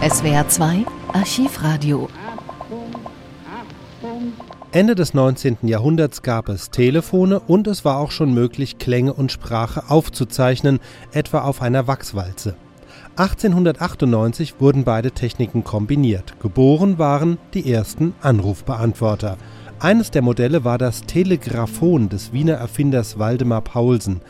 SWR 2 Archivradio. Ende des 19. Jahrhunderts gab es Telefone und es war auch schon möglich, Klänge und Sprache aufzuzeichnen, etwa auf einer Wachswalze. 1898 wurden beide Techniken kombiniert. Geboren waren die ersten Anrufbeantworter. Eines der Modelle war das Telegraphon des Wiener Erfinders Waldemar Paulsen.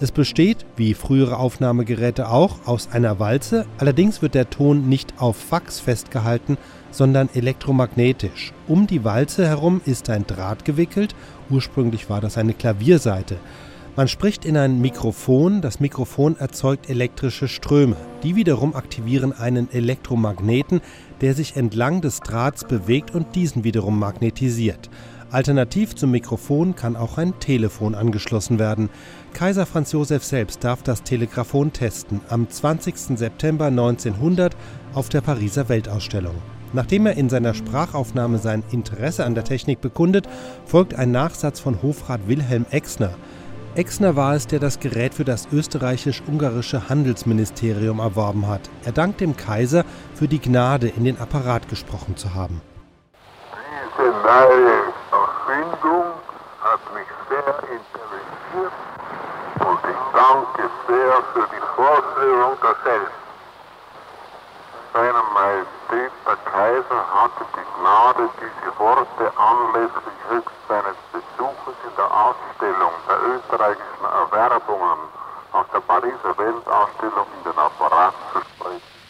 Es besteht, wie frühere Aufnahmegeräte auch, aus einer Walze, allerdings wird der Ton nicht auf Fax festgehalten, sondern elektromagnetisch. Um die Walze herum ist ein Draht gewickelt, ursprünglich war das eine Klavierseite. Man spricht in ein Mikrofon, das Mikrofon erzeugt elektrische Ströme. Die wiederum aktivieren einen Elektromagneten, der sich entlang des Drahts bewegt und diesen wiederum magnetisiert. Alternativ zum Mikrofon kann auch ein Telefon angeschlossen werden. Kaiser Franz Josef selbst darf das Telegraphon testen am 20. September 1900 auf der Pariser Weltausstellung. Nachdem er in seiner Sprachaufnahme sein Interesse an der Technik bekundet, folgt ein Nachsatz von Hofrat Wilhelm Exner. Exner war es, der das Gerät für das österreichisch-ungarische Handelsministerium erworben hat. Er dankt dem Kaiser für die Gnade, in den Apparat gesprochen zu haben. Diese neue Erfindung hat mich sehr interessiert und ich danke sehr für die Vorführung derselben. Seiner Majestät der Kaiser hatte die Gnade, diese Worte anlässlich höchst seines Besuches in der Ausstellung der österreichischen Erwerbungen auf der Pariser Weltausstellung in den Apparat zu sprechen.